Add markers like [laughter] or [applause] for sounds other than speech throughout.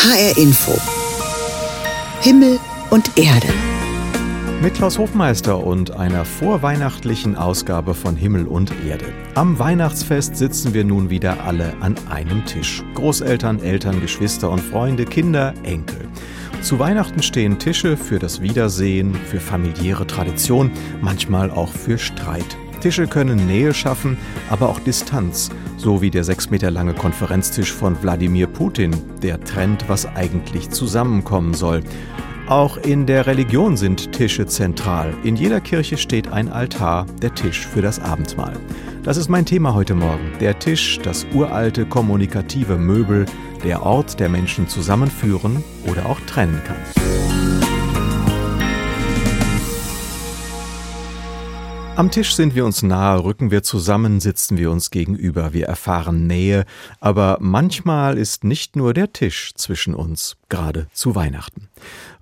HR Info. Himmel und Erde. Mit Klaus Hofmeister und einer vorweihnachtlichen Ausgabe von Himmel und Erde. Am Weihnachtsfest sitzen wir nun wieder alle an einem Tisch. Großeltern, Eltern, Geschwister und Freunde, Kinder, Enkel. Zu Weihnachten stehen Tische für das Wiedersehen, für familiäre Tradition, manchmal auch für Streit. Tische können Nähe schaffen, aber auch Distanz, so wie der sechs Meter lange Konferenztisch von Wladimir Putin, der trennt, was eigentlich zusammenkommen soll. Auch in der Religion sind Tische zentral. In jeder Kirche steht ein Altar, der Tisch für das Abendmahl. Das ist mein Thema heute Morgen. Der Tisch, das uralte kommunikative Möbel, der Ort, der Menschen zusammenführen oder auch trennen kann. Am Tisch sind wir uns nahe, rücken wir zusammen, sitzen wir uns gegenüber, wir erfahren Nähe, aber manchmal ist nicht nur der Tisch zwischen uns, gerade zu Weihnachten.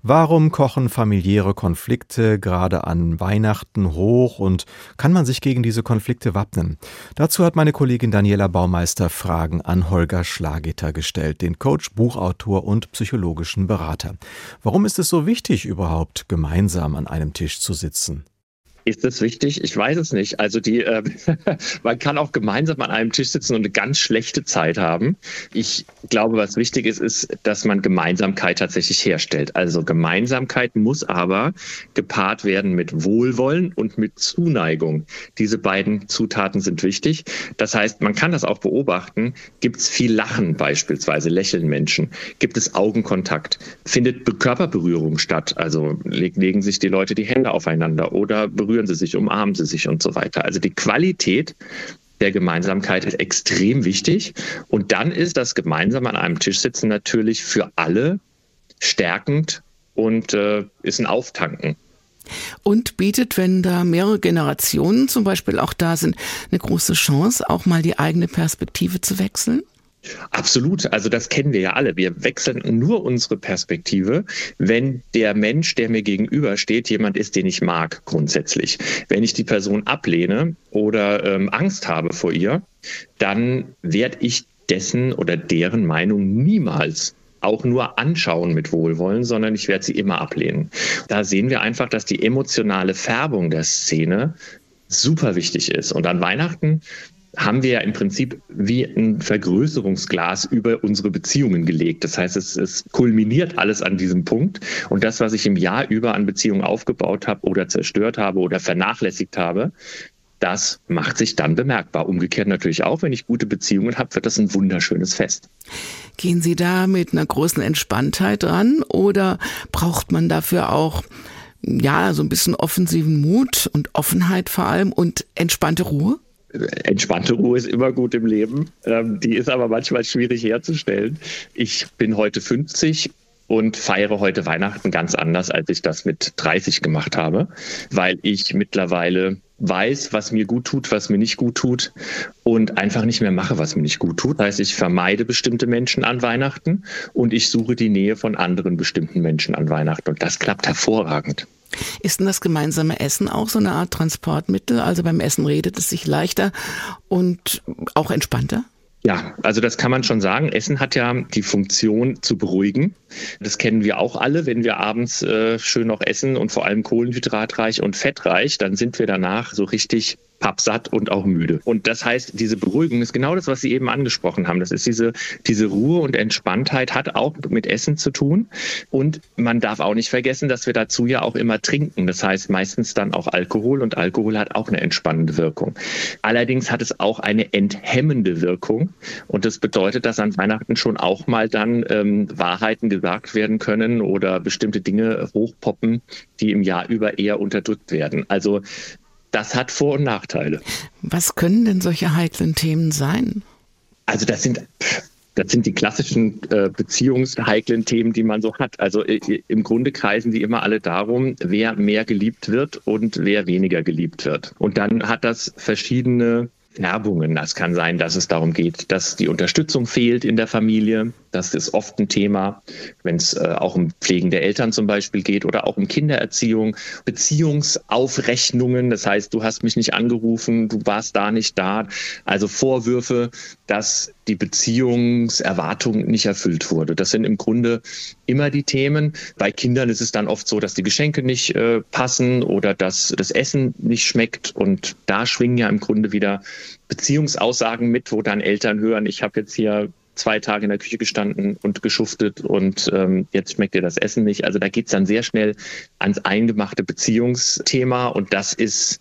Warum kochen familiäre Konflikte gerade an Weihnachten hoch und kann man sich gegen diese Konflikte wappnen? Dazu hat meine Kollegin Daniela Baumeister Fragen an Holger Schlageter gestellt, den Coach, Buchautor und psychologischen Berater. Warum ist es so wichtig, überhaupt gemeinsam an einem Tisch zu sitzen? Ist das wichtig? Ich weiß es nicht. Also die, äh, [laughs] man kann auch gemeinsam an einem Tisch sitzen und eine ganz schlechte Zeit haben. Ich glaube, was wichtig ist, ist, dass man Gemeinsamkeit tatsächlich herstellt. Also Gemeinsamkeit muss aber gepaart werden mit Wohlwollen und mit Zuneigung. Diese beiden Zutaten sind wichtig. Das heißt, man kann das auch beobachten. Gibt es viel Lachen beispielsweise, lächeln Menschen? Gibt es Augenkontakt? Findet Körperberührung statt? Also legen sich die Leute die Hände aufeinander oder berühren berühren sie sich, umarmen sie sich und so weiter. Also die Qualität der Gemeinsamkeit ist extrem wichtig. Und dann ist das gemeinsam an einem Tisch sitzen natürlich für alle stärkend und äh, ist ein Auftanken. Und bietet, wenn da mehrere Generationen zum Beispiel auch da sind, eine große Chance, auch mal die eigene Perspektive zu wechseln? Absolut. Also das kennen wir ja alle. Wir wechseln nur unsere Perspektive, wenn der Mensch, der mir gegenübersteht, jemand ist, den ich mag grundsätzlich. Wenn ich die Person ablehne oder ähm, Angst habe vor ihr, dann werde ich dessen oder deren Meinung niemals auch nur anschauen mit Wohlwollen, sondern ich werde sie immer ablehnen. Da sehen wir einfach, dass die emotionale Färbung der Szene super wichtig ist. Und an Weihnachten haben wir ja im Prinzip wie ein Vergrößerungsglas über unsere Beziehungen gelegt. Das heißt, es, es kulminiert alles an diesem Punkt. Und das, was ich im Jahr über an Beziehungen aufgebaut habe oder zerstört habe oder vernachlässigt habe, das macht sich dann bemerkbar. Umgekehrt natürlich auch, wenn ich gute Beziehungen habe, wird das ein wunderschönes Fest. Gehen Sie da mit einer großen Entspanntheit ran oder braucht man dafür auch ja, so ein bisschen offensiven Mut und Offenheit vor allem und entspannte Ruhe? Entspannte Ruhe ist immer gut im Leben. Ähm, die ist aber manchmal schwierig herzustellen. Ich bin heute 50 und feiere heute Weihnachten ganz anders, als ich das mit 30 gemacht habe, weil ich mittlerweile weiß, was mir gut tut, was mir nicht gut tut und einfach nicht mehr mache, was mir nicht gut tut. Das heißt, ich vermeide bestimmte Menschen an Weihnachten und ich suche die Nähe von anderen bestimmten Menschen an Weihnachten und das klappt hervorragend. Ist denn das gemeinsame Essen auch so eine Art Transportmittel? Also beim Essen redet es sich leichter und auch entspannter? Ja, also das kann man schon sagen. Essen hat ja die Funktion zu beruhigen. Das kennen wir auch alle. Wenn wir abends äh, schön noch essen und vor allem kohlenhydratreich und fettreich, dann sind wir danach so richtig pappsatt und auch müde. Und das heißt, diese Beruhigung ist genau das, was Sie eben angesprochen haben. Das ist diese, diese Ruhe und Entspanntheit hat auch mit Essen zu tun. Und man darf auch nicht vergessen, dass wir dazu ja auch immer trinken. Das heißt meistens dann auch Alkohol und Alkohol hat auch eine entspannende Wirkung. Allerdings hat es auch eine enthemmende Wirkung. Und das bedeutet, dass an Weihnachten schon auch mal dann ähm, Wahrheiten gesagt werden können oder bestimmte Dinge hochpoppen, die im Jahr über eher unterdrückt werden. Also das hat Vor- und Nachteile. Was können denn solche heiklen Themen sein? Also das sind das sind die klassischen äh, beziehungsheiklen Themen, die man so hat. Also äh, im Grunde kreisen die immer alle darum, wer mehr geliebt wird und wer weniger geliebt wird. Und dann hat das verschiedene Erbungen. Das kann sein, dass es darum geht, dass die Unterstützung fehlt in der Familie. Das ist oft ein Thema, wenn es äh, auch um Pflegen der Eltern zum Beispiel geht oder auch um Kindererziehung, Beziehungsaufrechnungen. Das heißt, du hast mich nicht angerufen, du warst da nicht da. Also Vorwürfe, dass die Beziehungserwartung nicht erfüllt wurde. Das sind im Grunde immer die Themen. Bei Kindern ist es dann oft so, dass die Geschenke nicht äh, passen oder dass das Essen nicht schmeckt. Und da schwingen ja im Grunde wieder Beziehungsaussagen mit, wo dann Eltern hören, ich habe jetzt hier zwei Tage in der Küche gestanden und geschuftet und ähm, jetzt schmeckt dir das Essen nicht. Also da geht es dann sehr schnell ans eingemachte Beziehungsthema und das ist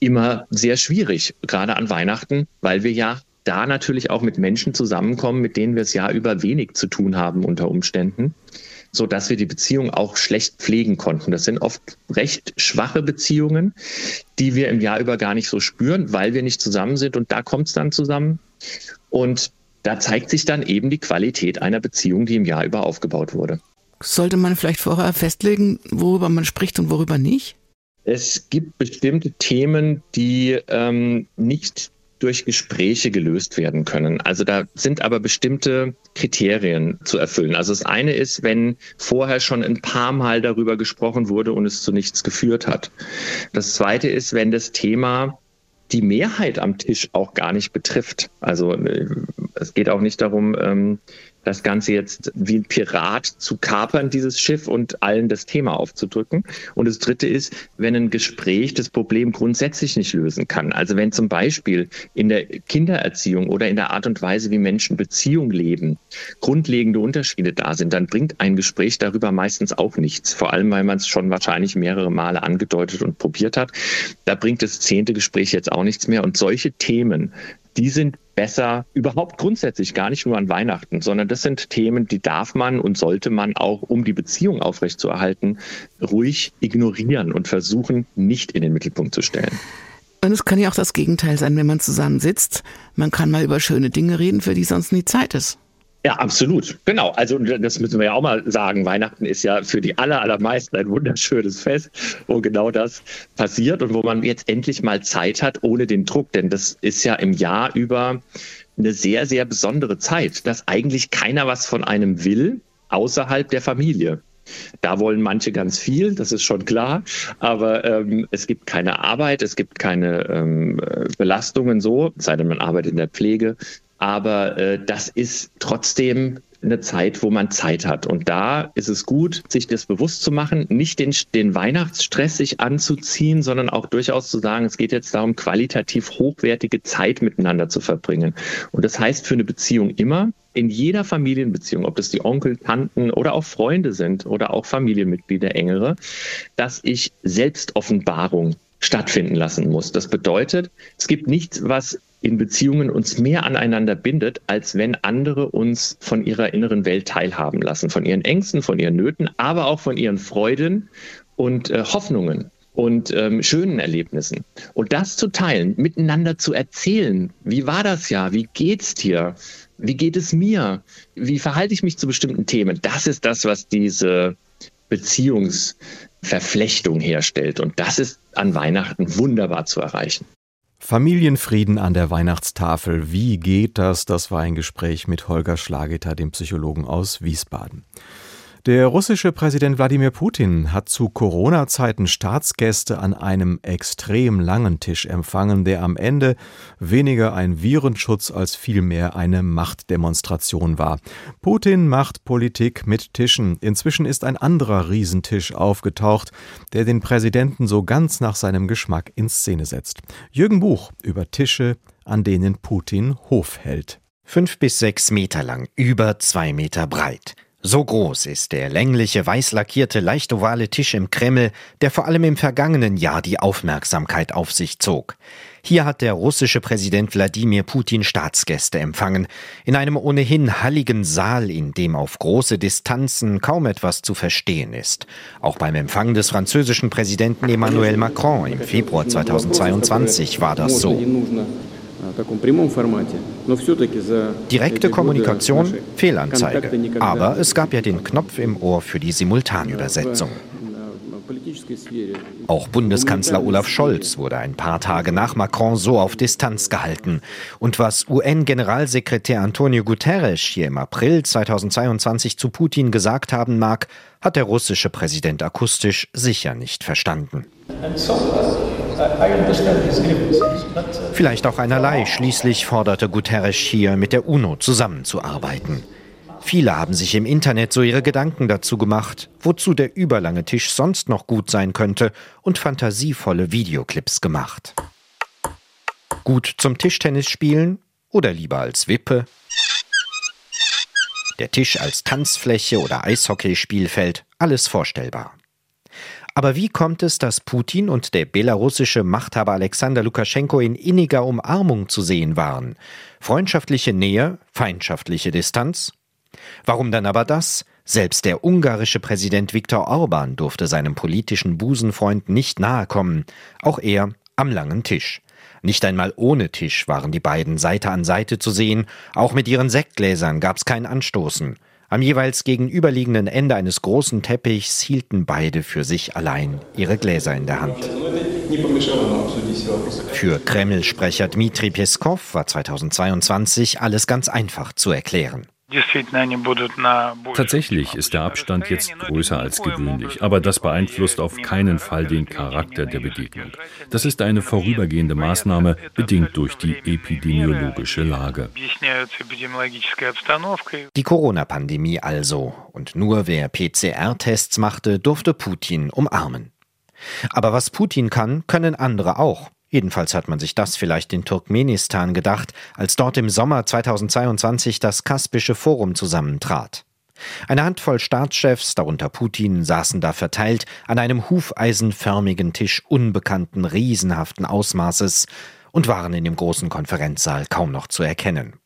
immer sehr schwierig, gerade an Weihnachten, weil wir ja da natürlich auch mit Menschen zusammenkommen, mit denen wir es ja über wenig zu tun haben unter Umständen, so dass wir die Beziehung auch schlecht pflegen konnten. Das sind oft recht schwache Beziehungen, die wir im Jahr über gar nicht so spüren, weil wir nicht zusammen sind und da kommt es dann zusammen. Und da zeigt sich dann eben die Qualität einer Beziehung, die im Jahr über aufgebaut wurde. Sollte man vielleicht vorher festlegen, worüber man spricht und worüber nicht? Es gibt bestimmte Themen, die ähm, nicht durch Gespräche gelöst werden können. Also da sind aber bestimmte Kriterien zu erfüllen. Also das eine ist, wenn vorher schon ein paar Mal darüber gesprochen wurde und es zu nichts geführt hat. Das zweite ist, wenn das Thema die Mehrheit am Tisch auch gar nicht betrifft. Also äh, es geht auch nicht darum, ähm, das Ganze jetzt wie ein Pirat zu kapern, dieses Schiff und allen das Thema aufzudrücken. Und das Dritte ist, wenn ein Gespräch das Problem grundsätzlich nicht lösen kann. Also wenn zum Beispiel in der Kindererziehung oder in der Art und Weise, wie Menschen Beziehung leben, grundlegende Unterschiede da sind, dann bringt ein Gespräch darüber meistens auch nichts. Vor allem, weil man es schon wahrscheinlich mehrere Male angedeutet und probiert hat. Da bringt das zehnte Gespräch jetzt auch nichts mehr. Und solche Themen, die sind besser überhaupt grundsätzlich gar nicht nur an Weihnachten, sondern das sind Themen, die darf man und sollte man auch, um die Beziehung aufrechtzuerhalten, ruhig ignorieren und versuchen, nicht in den Mittelpunkt zu stellen. Und es kann ja auch das Gegenteil sein, wenn man zusammensitzt. Man kann mal über schöne Dinge reden, für die sonst nie Zeit ist. Ja, absolut. Genau. Also das müssen wir ja auch mal sagen. Weihnachten ist ja für die aller, allermeisten ein wunderschönes Fest, wo genau das passiert und wo man jetzt endlich mal Zeit hat ohne den Druck. Denn das ist ja im Jahr über eine sehr, sehr besondere Zeit, dass eigentlich keiner was von einem will außerhalb der Familie. Da wollen manche ganz viel, das ist schon klar, aber ähm, es gibt keine Arbeit, es gibt keine ähm, Belastungen so, sei denn man arbeitet in der Pflege, aber äh, das ist trotzdem eine Zeit, wo man Zeit hat. Und da ist es gut, sich das bewusst zu machen, nicht den, den Weihnachtsstress sich anzuziehen, sondern auch durchaus zu sagen, es geht jetzt darum, qualitativ hochwertige Zeit miteinander zu verbringen. Und das heißt für eine Beziehung immer, in jeder Familienbeziehung, ob das die Onkel, Tanten oder auch Freunde sind oder auch Familienmitglieder engere, dass ich Selbstoffenbarung stattfinden lassen muss. Das bedeutet, es gibt nichts, was in Beziehungen uns mehr aneinander bindet, als wenn andere uns von ihrer inneren Welt teilhaben lassen, von ihren Ängsten, von ihren Nöten, aber auch von ihren Freuden und äh, Hoffnungen und ähm, schönen Erlebnissen. Und das zu teilen, miteinander zu erzählen, wie war das ja, wie geht's dir, wie geht es mir, wie verhalte ich mich zu bestimmten Themen, das ist das, was diese Beziehungsverflechtung herstellt. Und das ist an Weihnachten wunderbar zu erreichen. Familienfrieden an der Weihnachtstafel. Wie geht das? Das war ein Gespräch mit Holger Schlageter, dem Psychologen aus Wiesbaden. Der russische Präsident Wladimir Putin hat zu Corona-Zeiten Staatsgäste an einem extrem langen Tisch empfangen, der am Ende weniger ein Virenschutz als vielmehr eine Machtdemonstration war. Putin macht Politik mit Tischen. Inzwischen ist ein anderer Riesentisch aufgetaucht, der den Präsidenten so ganz nach seinem Geschmack in Szene setzt. Jürgen Buch über Tische, an denen Putin Hof hält. Fünf bis sechs Meter lang, über zwei Meter breit. So groß ist der längliche, weiß lackierte, leicht ovale Tisch im Kreml, der vor allem im vergangenen Jahr die Aufmerksamkeit auf sich zog. Hier hat der russische Präsident Wladimir Putin Staatsgäste empfangen, in einem ohnehin halligen Saal, in dem auf große Distanzen kaum etwas zu verstehen ist. Auch beim Empfang des französischen Präsidenten Emmanuel Macron im Februar 2022 war das so. Direkte Kommunikation, Fehlanzeige. Aber es gab ja den Knopf im Ohr für die Simultanübersetzung. Auch Bundeskanzler Olaf Scholz wurde ein paar Tage nach Macron so auf Distanz gehalten. Und was UN-Generalsekretär Antonio Guterres hier im April 2022 zu Putin gesagt haben mag, hat der russische Präsident akustisch sicher nicht verstanden. Vielleicht auch einerlei. Schließlich forderte Guterres hier, mit der UNO zusammenzuarbeiten. Viele haben sich im Internet so ihre Gedanken dazu gemacht, wozu der überlange Tisch sonst noch gut sein könnte und fantasievolle Videoclips gemacht. Gut zum Tischtennis spielen oder lieber als Wippe? Der Tisch als Tanzfläche oder Eishockeyspielfeld, alles vorstellbar. Aber wie kommt es, dass Putin und der belarussische Machthaber Alexander Lukaschenko in inniger Umarmung zu sehen waren? Freundschaftliche Nähe, feindschaftliche Distanz? Warum dann aber das? Selbst der ungarische Präsident Viktor Orban durfte seinem politischen Busenfreund nicht nahe kommen, auch er am langen Tisch. Nicht einmal ohne Tisch waren die beiden Seite an Seite zu sehen, auch mit ihren Sektgläsern gab's kein Anstoßen. Am jeweils gegenüberliegenden Ende eines großen Teppichs hielten beide für sich allein ihre Gläser in der Hand. Für Kreml-Sprecher Dmitri Peskov war 2022 alles ganz einfach zu erklären. Tatsächlich ist der Abstand jetzt größer als gewöhnlich, aber das beeinflusst auf keinen Fall den Charakter der Begegnung. Das ist eine vorübergehende Maßnahme, bedingt durch die epidemiologische Lage. Die Corona-Pandemie also. Und nur wer PCR-Tests machte, durfte Putin umarmen. Aber was Putin kann, können andere auch. Jedenfalls hat man sich das vielleicht in Turkmenistan gedacht, als dort im Sommer 2022 das Kaspische Forum zusammentrat. Eine Handvoll Staatschefs, darunter Putin, saßen da verteilt an einem hufeisenförmigen Tisch unbekannten, riesenhaften Ausmaßes und waren in dem großen Konferenzsaal kaum noch zu erkennen.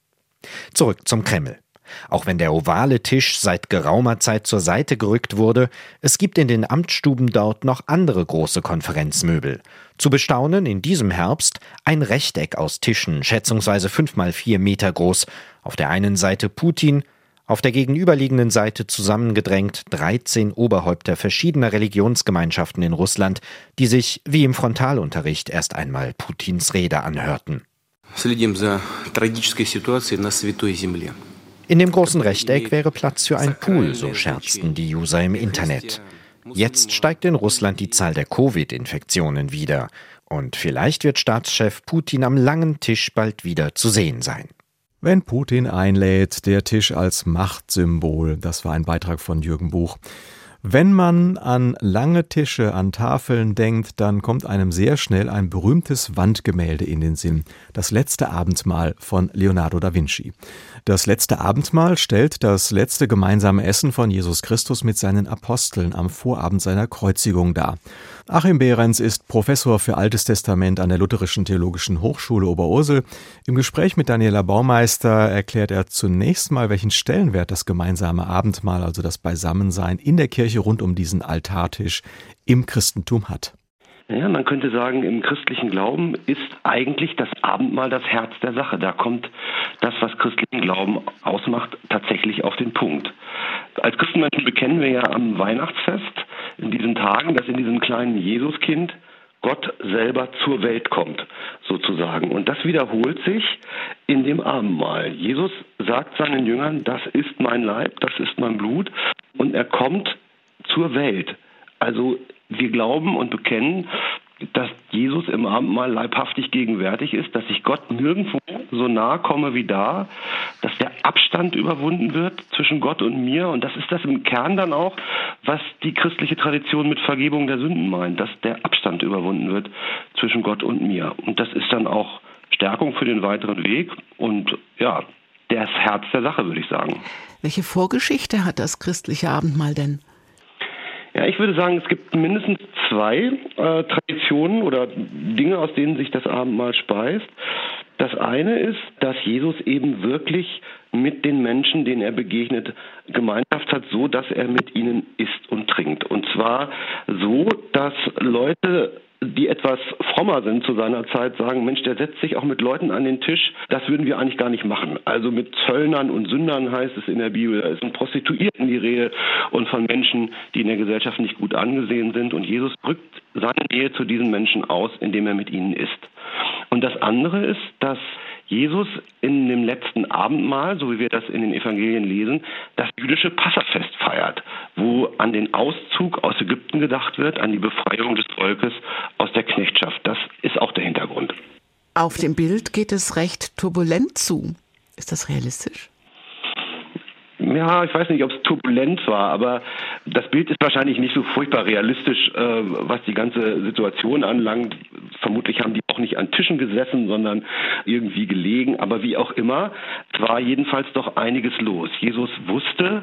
Zurück zum Kreml. Auch wenn der ovale Tisch seit geraumer Zeit zur Seite gerückt wurde, es gibt in den Amtsstuben dort noch andere große Konferenzmöbel. Zu bestaunen in diesem Herbst ein Rechteck aus Tischen, schätzungsweise fünf mal vier Meter groß. Auf der einen Seite Putin, auf der gegenüberliegenden Seite zusammengedrängt 13 Oberhäupter verschiedener Religionsgemeinschaften in Russland, die sich wie im Frontalunterricht erst einmal Putins Rede anhörten. Следим за трагической ситуацией на Святой Земле. In dem großen Rechteck wäre Platz für ein Pool, so scherzten die User im Internet. Jetzt steigt in Russland die Zahl der Covid-Infektionen wieder. Und vielleicht wird Staatschef Putin am langen Tisch bald wieder zu sehen sein. Wenn Putin einlädt, der Tisch als Machtsymbol. Das war ein Beitrag von Jürgen Buch. Wenn man an lange Tische, an Tafeln denkt, dann kommt einem sehr schnell ein berühmtes Wandgemälde in den Sinn. Das letzte Abendmahl von Leonardo da Vinci. Das letzte Abendmahl stellt das letzte gemeinsame Essen von Jesus Christus mit seinen Aposteln am Vorabend seiner Kreuzigung dar. Achim Behrens ist Professor für Altes Testament an der Lutherischen Theologischen Hochschule Oberursel. Im Gespräch mit Daniela Baumeister erklärt er zunächst mal, welchen Stellenwert das gemeinsame Abendmahl, also das Beisammensein in der Kirche rund um diesen Altartisch im Christentum hat. Ja, man könnte sagen, im christlichen Glauben ist eigentlich das Abendmahl das Herz der Sache. Da kommt das, was christlichen Glauben ausmacht, tatsächlich auf den Punkt. Als Christenmenschen bekennen wir ja am Weihnachtsfest in diesen Tagen, dass in diesem kleinen Jesuskind Gott selber zur Welt kommt, sozusagen. Und das wiederholt sich in dem Abendmahl. Jesus sagt seinen Jüngern, das ist mein Leib, das ist mein Blut. Und er kommt zur Welt. Also wir glauben und bekennen, dass Jesus im Abendmahl leibhaftig gegenwärtig ist, dass ich Gott nirgendwo so nahe komme wie da, dass der Abstand überwunden wird zwischen Gott und mir. Und das ist das im Kern dann auch, was die christliche Tradition mit Vergebung der Sünden meint, dass der Abstand überwunden wird zwischen Gott und mir. Und das ist dann auch Stärkung für den weiteren Weg und ja, das Herz der Sache, würde ich sagen. Welche Vorgeschichte hat das christliche Abendmahl denn? Ja, ich würde sagen, es gibt mindestens zwei äh, Traditionen oder Dinge, aus denen sich das Abendmahl speist. Das eine ist, dass Jesus eben wirklich mit den Menschen, denen er begegnet, Gemeinschaft hat, so dass er mit ihnen isst und trinkt. Und zwar so, dass Leute die etwas frommer sind zu seiner Zeit, sagen, Mensch, der setzt sich auch mit Leuten an den Tisch, das würden wir eigentlich gar nicht machen. Also mit Zöllnern und Sündern heißt es in der Bibel, es sind Prostituierten die Rede und von Menschen, die in der Gesellschaft nicht gut angesehen sind. Und Jesus drückt seine Nähe zu diesen Menschen aus, indem er mit ihnen isst. Und das andere ist, dass Jesus in dem letzten Abendmahl, so wie wir das in den Evangelien lesen, das jüdische Passafest feiert, wo an den Auszug aus Ägypten gedacht wird, an die Befreiung des Volkes aus der Knechtschaft. Das ist auch der Hintergrund. Auf dem Bild geht es recht turbulent zu. Ist das realistisch? Ja, ich weiß nicht, ob es turbulent war, aber das Bild ist wahrscheinlich nicht so furchtbar realistisch, äh, was die ganze Situation anlangt. Vermutlich haben die auch nicht an Tischen gesessen, sondern irgendwie gelegen. Aber wie auch immer, es war jedenfalls doch einiges los. Jesus wusste,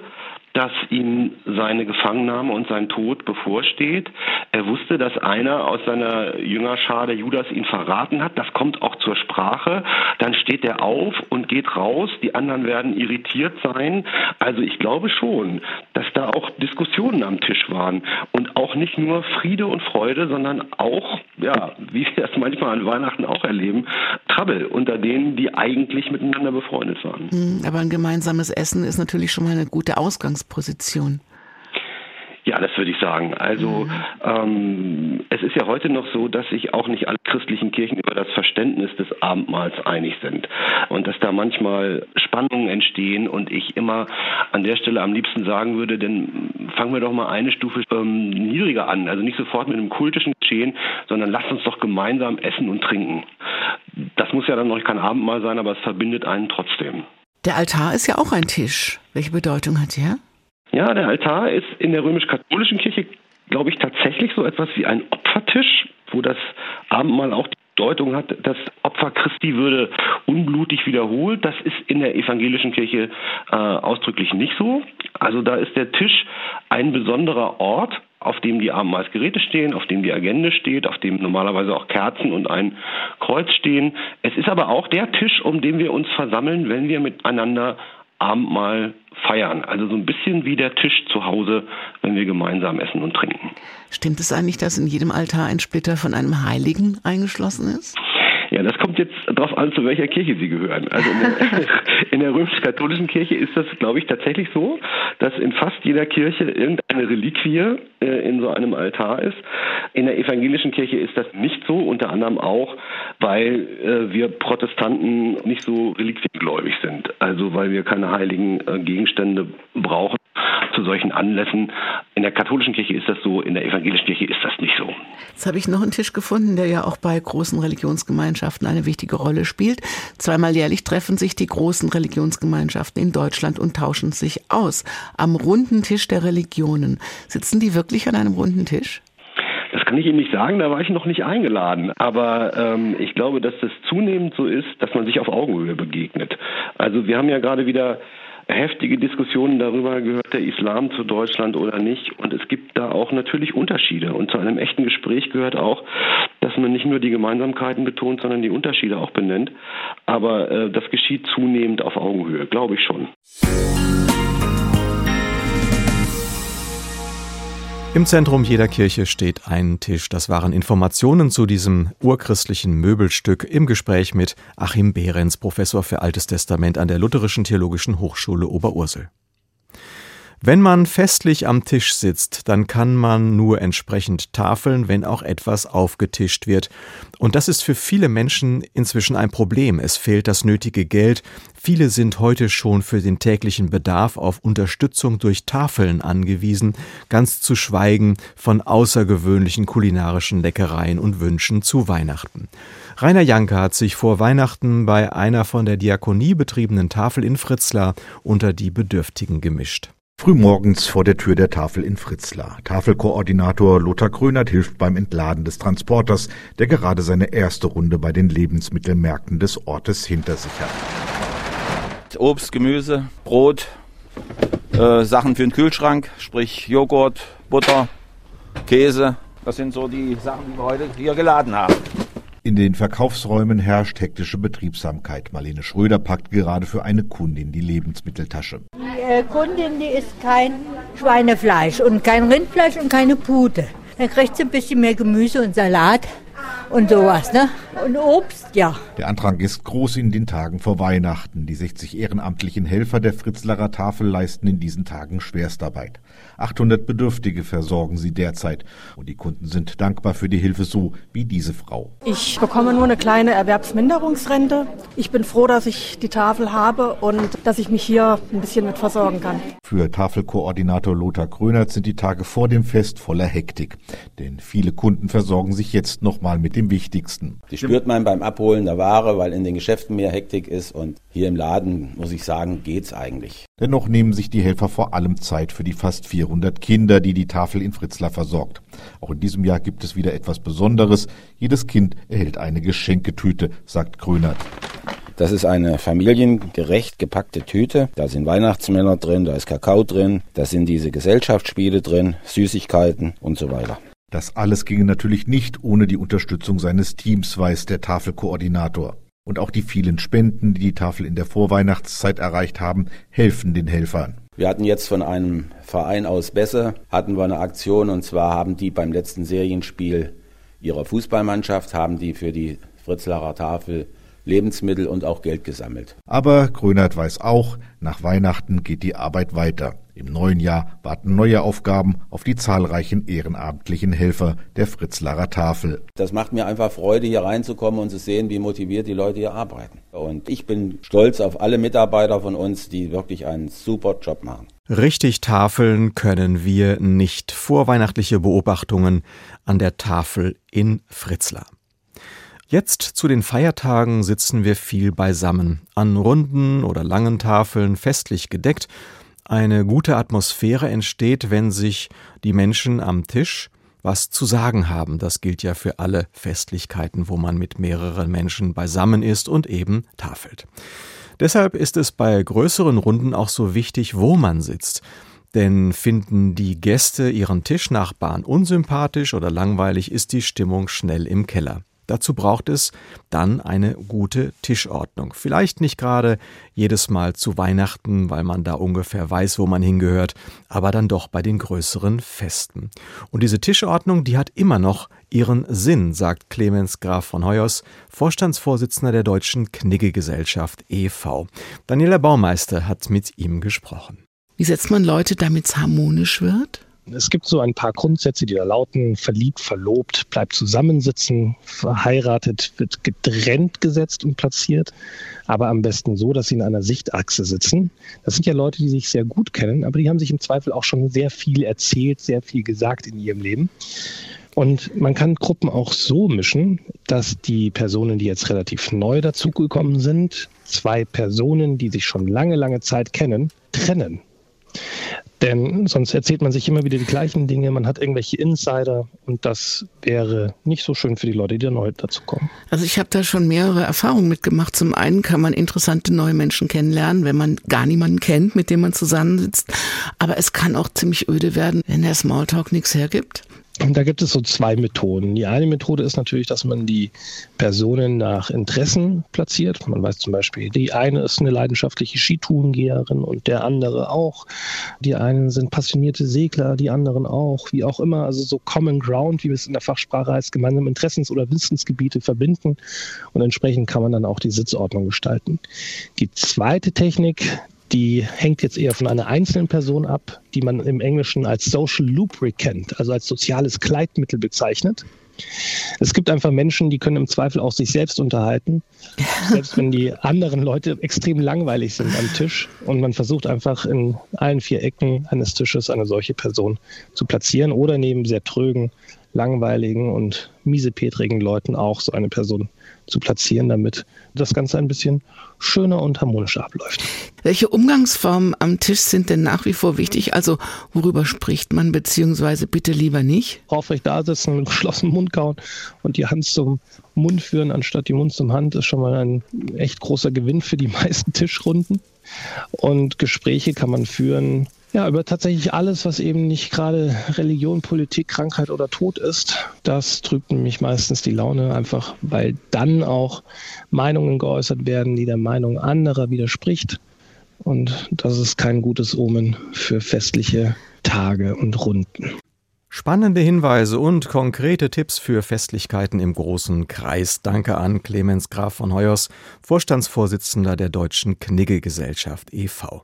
dass ihm seine Gefangennahme und sein Tod bevorsteht. Er wusste, dass einer aus seiner Jüngerschade Judas ihn verraten hat. Das kommt auch zur Sprache. Dann steht er auf und geht raus. Die anderen werden irritiert sein. Also ich glaube schon, dass da auch Diskussionen am Tisch waren und auch nicht nur Friede und Freude, sondern auch, ja, wie wir das manchmal an Weihnachten auch erleben, Trouble unter denen, die eigentlich miteinander befreundet waren. Hm, aber ein gemeinsames Essen ist natürlich schon mal eine gute Ausgangspunkt. Ausgangsposition? Ja, das würde ich sagen. Also mhm. ähm, es ist ja heute noch so, dass sich auch nicht alle christlichen Kirchen über das Verständnis des Abendmahls einig sind und dass da manchmal Spannungen entstehen und ich immer an der Stelle am liebsten sagen würde, denn fangen wir doch mal eine Stufe ähm, niedriger an, also nicht sofort mit einem kultischen Geschehen, sondern lasst uns doch gemeinsam essen und trinken. Das muss ja dann noch kein Abendmahl sein, aber es verbindet einen trotzdem. Der Altar ist ja auch ein Tisch. Welche Bedeutung hat der? Ja, der Altar ist in der römisch-katholischen Kirche, glaube ich, tatsächlich so etwas wie ein Opfertisch, wo das Abendmahl auch die Deutung hat, das Opfer Christi würde unblutig wiederholt. Das ist in der evangelischen Kirche äh, ausdrücklich nicht so. Also da ist der Tisch ein besonderer Ort, auf dem die Abendmahlsgeräte stehen, auf dem die Agende steht, auf dem normalerweise auch Kerzen und ein Kreuz stehen. Es ist aber auch der Tisch, um den wir uns versammeln, wenn wir miteinander Abendmahl feiern. Also so ein bisschen wie der Tisch zu Hause, wenn wir gemeinsam essen und trinken. Stimmt es eigentlich, dass in jedem Altar ein Splitter von einem Heiligen eingeschlossen ist? Ja, das kommt jetzt darauf an, zu welcher Kirche Sie gehören. Also in der, [laughs] in der römisch-katholischen Kirche ist das, glaube ich, tatsächlich so, dass in fast jeder Kirche irgendeine Reliquie äh, in so einem Altar ist. In der evangelischen Kirche ist das nicht so, unter anderem auch, weil äh, wir Protestanten nicht so reliquiengläubig sind. Also weil wir keine heiligen äh, Gegenstände brauchen zu solchen Anlässen. In der katholischen Kirche ist das so, in der evangelischen Kirche ist das nicht so. Jetzt habe ich noch einen Tisch gefunden, der ja auch bei großen Religionsgemeinschaften eine wichtige Rolle spielt. Zweimal jährlich treffen sich die großen Religionsgemeinschaften in Deutschland und tauschen sich aus. Am runden Tisch der Religionen. Sitzen die wirklich an einem runden Tisch? Das kann ich Ihnen nicht sagen, da war ich noch nicht eingeladen. Aber ähm, ich glaube, dass das zunehmend so ist, dass man sich auf Augenhöhe begegnet. Also wir haben ja gerade wieder heftige Diskussionen darüber, gehört der Islam zu Deutschland oder nicht. Und es gibt da auch natürlich Unterschiede. Und zu einem echten Gespräch gehört auch, dass man nicht nur die Gemeinsamkeiten betont, sondern die Unterschiede auch benennt. Aber äh, das geschieht zunehmend auf Augenhöhe, glaube ich schon. Im Zentrum jeder Kirche steht ein Tisch. Das waren Informationen zu diesem urchristlichen Möbelstück im Gespräch mit Achim Behrens, Professor für Altes Testament an der Lutherischen Theologischen Hochschule Oberursel. Wenn man festlich am Tisch sitzt, dann kann man nur entsprechend tafeln, wenn auch etwas aufgetischt wird. Und das ist für viele Menschen inzwischen ein Problem. Es fehlt das nötige Geld. Viele sind heute schon für den täglichen Bedarf auf Unterstützung durch Tafeln angewiesen, ganz zu schweigen von außergewöhnlichen kulinarischen Leckereien und Wünschen zu Weihnachten. Rainer Janke hat sich vor Weihnachten bei einer von der Diakonie betriebenen Tafel in Fritzlar unter die Bedürftigen gemischt. Frühmorgens vor der Tür der Tafel in Fritzlar. Tafelkoordinator Lothar Krönert hilft beim Entladen des Transporters, der gerade seine erste Runde bei den Lebensmittelmärkten des Ortes hinter sich hat. Obst, Gemüse, Brot, äh, Sachen für den Kühlschrank, sprich Joghurt, Butter, Käse. Das sind so die Sachen, die wir heute hier geladen haben. In den Verkaufsräumen herrscht hektische Betriebsamkeit. Marlene Schröder packt gerade für eine Kundin die Lebensmitteltasche. Die äh, Kundin, die isst kein Schweinefleisch und kein Rindfleisch und keine Pute. Dann kriegt sie ein bisschen mehr Gemüse und Salat und sowas, ne? Und Obst, ja. Der Antrag ist groß in den Tagen vor Weihnachten. Die 60 ehrenamtlichen Helfer der Fritzlarer Tafel leisten in diesen Tagen Schwerstarbeit. 800 Bedürftige versorgen sie derzeit. Und die Kunden sind dankbar für die Hilfe so wie diese Frau. Ich bekomme nur eine kleine Erwerbsminderungsrente. Ich bin froh, dass ich die Tafel habe und dass ich mich hier ein bisschen mit versorgen kann. Für Tafelkoordinator Lothar Krönert sind die Tage vor dem Fest voller Hektik. Denn viele Kunden versorgen sich jetzt nochmal mit dem Wichtigsten. Die spürt man beim Abholen der Ware, weil in den Geschäften mehr Hektik ist und hier im Laden, muss ich sagen, geht's eigentlich. Dennoch nehmen sich die Helfer vor allem Zeit für die fast 400 Kinder, die die Tafel in Fritzlar versorgt. Auch in diesem Jahr gibt es wieder etwas Besonderes. Jedes Kind erhält eine Geschenketüte, sagt Grünert. Das ist eine familiengerecht gepackte Tüte. Da sind Weihnachtsmänner drin, da ist Kakao drin, da sind diese Gesellschaftsspiele drin, Süßigkeiten und so weiter. Das alles ginge natürlich nicht ohne die Unterstützung seines Teams, weiß der Tafelkoordinator. Und auch die vielen Spenden, die die Tafel in der Vorweihnachtszeit erreicht haben, helfen den Helfern. Wir hatten jetzt von einem Verein aus Besse, hatten wir eine Aktion und zwar haben die beim letzten Serienspiel ihrer Fußballmannschaft, haben die für die Fritzlarer Tafel Lebensmittel und auch Geld gesammelt. Aber Grönert weiß auch, nach Weihnachten geht die Arbeit weiter. Im neuen Jahr warten neue Aufgaben auf die zahlreichen ehrenamtlichen Helfer der Fritzlarer Tafel. Das macht mir einfach Freude, hier reinzukommen und zu sehen, wie motiviert die Leute hier arbeiten. Und ich bin stolz auf alle Mitarbeiter von uns, die wirklich einen super Job machen. Richtig tafeln können wir nicht. Vorweihnachtliche Beobachtungen an der Tafel in Fritzlar. Jetzt zu den Feiertagen sitzen wir viel beisammen, an runden oder langen Tafeln festlich gedeckt. Eine gute Atmosphäre entsteht, wenn sich die Menschen am Tisch was zu sagen haben. Das gilt ja für alle Festlichkeiten, wo man mit mehreren Menschen beisammen ist und eben tafelt. Deshalb ist es bei größeren Runden auch so wichtig, wo man sitzt. Denn finden die Gäste ihren Tischnachbarn unsympathisch oder langweilig, ist die Stimmung schnell im Keller. Dazu braucht es dann eine gute Tischordnung. Vielleicht nicht gerade jedes Mal zu Weihnachten, weil man da ungefähr weiß, wo man hingehört, aber dann doch bei den größeren Festen. Und diese Tischordnung, die hat immer noch ihren Sinn, sagt Clemens Graf von Hoyos, Vorstandsvorsitzender der Deutschen Knigge-Gesellschaft e.V. Daniela Baumeister hat mit ihm gesprochen. Wie setzt man Leute, damit es harmonisch wird? Es gibt so ein paar Grundsätze, die da lauten, verliebt, verlobt, bleibt zusammensitzen, verheiratet, wird getrennt gesetzt und platziert, aber am besten so, dass sie in einer Sichtachse sitzen. Das sind ja Leute, die sich sehr gut kennen, aber die haben sich im Zweifel auch schon sehr viel erzählt, sehr viel gesagt in ihrem Leben. Und man kann Gruppen auch so mischen, dass die Personen, die jetzt relativ neu dazugekommen sind, zwei Personen, die sich schon lange, lange Zeit kennen, trennen. Denn sonst erzählt man sich immer wieder die gleichen Dinge, man hat irgendwelche Insider und das wäre nicht so schön für die Leute, die da neu dazukommen. Also ich habe da schon mehrere Erfahrungen mitgemacht. Zum einen kann man interessante neue Menschen kennenlernen, wenn man gar niemanden kennt, mit dem man zusammensitzt. Aber es kann auch ziemlich öde werden, wenn der Smalltalk nichts hergibt. Und da gibt es so zwei Methoden. Die eine Methode ist natürlich, dass man die Personen nach Interessen platziert. Man weiß zum Beispiel, die eine ist eine leidenschaftliche Skitourengeherin und der andere auch. Die einen sind passionierte Segler, die anderen auch. Wie auch immer, also so Common Ground, wie es in der Fachsprache heißt, gemeinsame Interessens- oder Wissensgebiete verbinden. Und entsprechend kann man dann auch die Sitzordnung gestalten. Die zweite Technik, die hängt jetzt eher von einer einzelnen Person ab, die man im Englischen als Social Lubricant, also als soziales Kleidmittel bezeichnet. Es gibt einfach Menschen, die können im Zweifel auch sich selbst unterhalten, [laughs] selbst wenn die anderen Leute extrem langweilig sind am Tisch. Und man versucht einfach in allen vier Ecken eines Tisches eine solche Person zu platzieren oder neben sehr trögen, langweiligen und miesepetrigen Leuten auch so eine Person zu platzieren, damit das Ganze ein bisschen schöner und harmonischer abläuft. Welche Umgangsformen am Tisch sind denn nach wie vor wichtig? Also worüber spricht man, beziehungsweise bitte lieber nicht? Aufrecht da sitzen, mit geschlossenem Mund kauen und die Hand zum Mund führen, anstatt die Mund zum Hand, ist schon mal ein echt großer Gewinn für die [laughs] meisten Tischrunden. Und Gespräche kann man führen, ja, über tatsächlich alles, was eben nicht gerade Religion, Politik, Krankheit oder Tod ist. Das trübt nämlich meistens die Laune, einfach weil dann auch Meinungen geäußert werden, die der Meinung anderer widerspricht. Und das ist kein gutes Omen für festliche Tage und Runden. Spannende Hinweise und konkrete Tipps für Festlichkeiten im großen Kreis. Danke an Clemens Graf von Hoyers, Vorstandsvorsitzender der Deutschen Knigge-Gesellschaft e.V.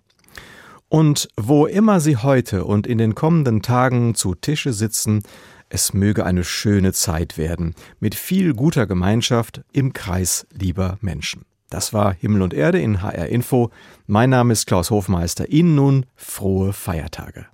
Und wo immer Sie heute und in den kommenden Tagen zu Tische sitzen, es möge eine schöne Zeit werden, mit viel guter Gemeinschaft im Kreis lieber Menschen. Das war Himmel und Erde in HR Info. Mein Name ist Klaus Hofmeister. Ihnen nun frohe Feiertage.